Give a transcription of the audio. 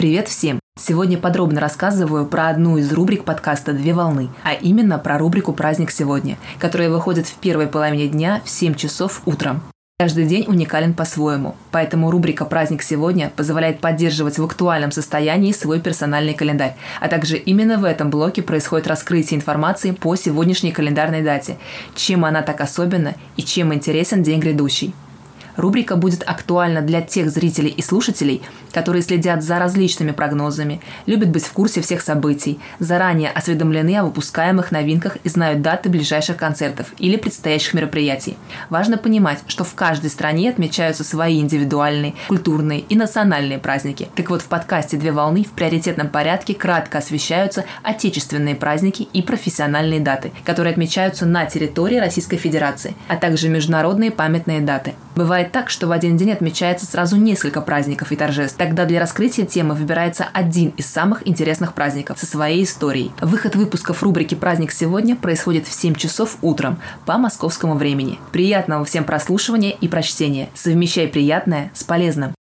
Привет всем! Сегодня подробно рассказываю про одну из рубрик подкаста «Две волны», а именно про рубрику «Праздник сегодня», которая выходит в первой половине дня в 7 часов утром. Каждый день уникален по-своему, поэтому рубрика «Праздник сегодня» позволяет поддерживать в актуальном состоянии свой персональный календарь, а также именно в этом блоке происходит раскрытие информации по сегодняшней календарной дате, чем она так особенна и чем интересен день грядущий. Рубрика будет актуальна для тех зрителей и слушателей, которые следят за различными прогнозами, любят быть в курсе всех событий, заранее осведомлены о выпускаемых новинках и знают даты ближайших концертов или предстоящих мероприятий. Важно понимать, что в каждой стране отмечаются свои индивидуальные, культурные и национальные праздники. Так вот, в подкасте «Две волны» в приоритетном порядке кратко освещаются отечественные праздники и профессиональные даты, которые отмечаются на территории Российской Федерации, а также международные памятные даты. Бывает так, что в один день отмечается сразу несколько праздников и торжеств. Тогда для раскрытия темы выбирается один из самых интересных праздников со своей историей. Выход выпусков рубрики «Праздник сегодня» происходит в 7 часов утром по московскому времени. Приятного всем прослушивания и прочтения. Совмещай приятное с полезным.